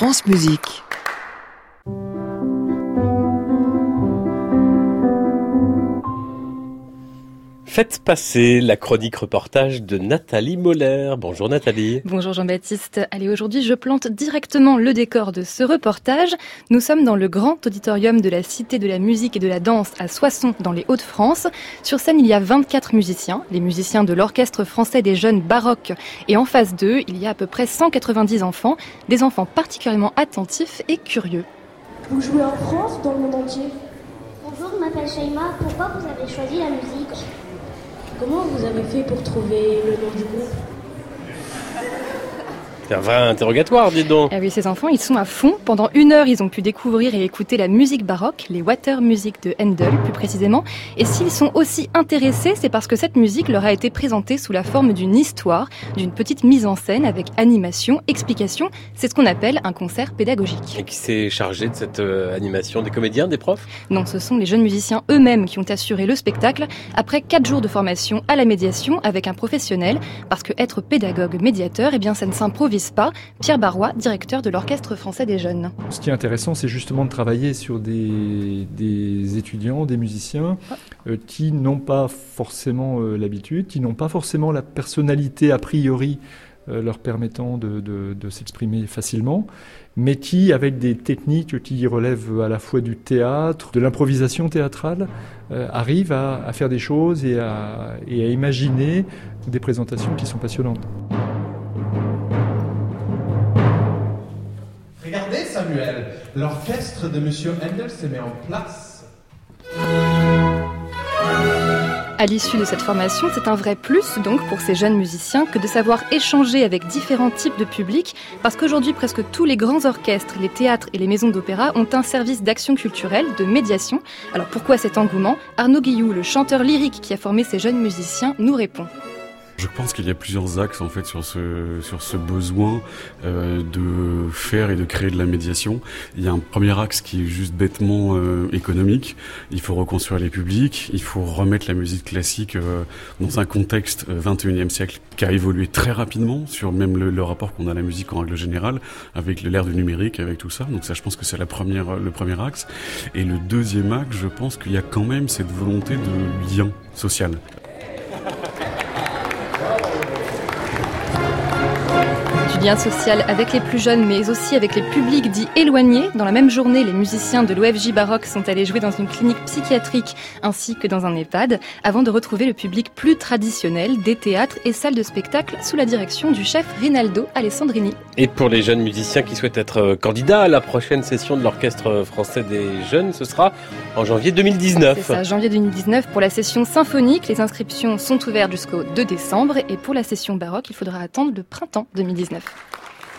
France Musique. Faites passer la chronique reportage de Nathalie Moller. Bonjour Nathalie. Bonjour Jean-Baptiste. Allez, aujourd'hui, je plante directement le décor de ce reportage. Nous sommes dans le grand auditorium de la Cité de la musique et de la danse à Soissons, dans les Hauts-de-France. Sur scène, il y a 24 musiciens, les musiciens de l'Orchestre français des jeunes baroques. Et en face d'eux, il y a à peu près 190 enfants, des enfants particulièrement attentifs et curieux. Vous jouez en France, dans le monde entier? Bonjour, je m'appelle Shaima. Pourquoi vous avez choisi la musique? Comment vous avez fait pour trouver le nom du groupe? C'est un vrai interrogatoire, dis donc. Ah oui, ces enfants, ils sont à fond. Pendant une heure, ils ont pu découvrir et écouter la musique baroque, les water music de Handel, plus précisément. Et s'ils sont aussi intéressés, c'est parce que cette musique leur a été présentée sous la forme d'une histoire, d'une petite mise en scène avec animation, explication. C'est ce qu'on appelle un concert pédagogique. Et qui s'est chargé de cette euh, animation Des comédiens, des profs? Non, ce sont les jeunes musiciens eux-mêmes qui ont assuré le spectacle après quatre jours de formation à la médiation avec un professionnel. Parce que être pédagogue médiateur, eh bien, ça ne s'improvise pas. Pierre Barrois, directeur de l'Orchestre français des jeunes. Ce qui est intéressant, c'est justement de travailler sur des, des étudiants, des musiciens euh, qui n'ont pas forcément euh, l'habitude, qui n'ont pas forcément la personnalité a priori euh, leur permettant de, de- de s'exprimer facilement, mais qui, avec des techniques qui relèvent à la fois du théâtre, de l'improvisation théâtrale, euh, arrivent à, à faire des choses et à, et à imaginer des présentations qui sont passionnantes. Samuel, l'orchestre de Monsieur Handel se met en place. À l'issue de cette formation, c'est un vrai plus donc pour ces jeunes musiciens que de savoir échanger avec différents types de publics parce qu'aujourd'hui presque tous les grands orchestres, les théâtres et les maisons d'opéra ont un service d'action culturelle, de médiation. Alors pourquoi cet engouement? Arnaud Guillou, le chanteur lyrique qui a formé ces jeunes musiciens, nous répond. Je pense qu'il y a plusieurs axes en fait sur ce sur ce besoin euh, de faire et de créer de la médiation. Il y a un premier axe qui est juste bêtement euh, économique. Il faut reconstruire les publics, il faut remettre la musique classique euh, dans un contexte euh, 21e siècle qui a évolué très rapidement sur même le, rapport qu'on a à la musique en règle générale avec l'ère du numérique, avec tout ça. Donc ça, je pense que c'est le premier axe. Et le deuxième axe, je pense qu'il y a quand même cette volonté de lien social. Du lien social avec les plus jeunes mais aussi avec les publics dits éloignés. Dans la même journée, les musiciens de l'OFJ Baroque sont allés jouer dans une clinique psychiatrique ainsi que dans un EHPAD avant de retrouver le public plus traditionnel des théâtres et salles de spectacle sous la direction du chef Rinaldo Alessandrini. Et pour les jeunes musiciens qui souhaitent être euh, candidats à la prochaine session de l'Orchestre français des jeunes, ce sera en janvier C'est 2019. ça, janvier 2019 pour la session symphonique. Les inscriptions sont ouvertes jusqu'au 2 décembre et pour la session baroque, il faudra attendre le printemps 2019.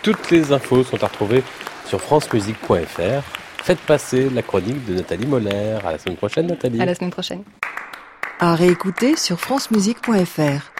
Toutes les infos sont à retrouver sur francemusique.fr. Faites passer la chronique de Nathalie Moller. À la semaine prochaine, Nathalie. À la semaine prochaine. À réécouter sur francemusique.fr.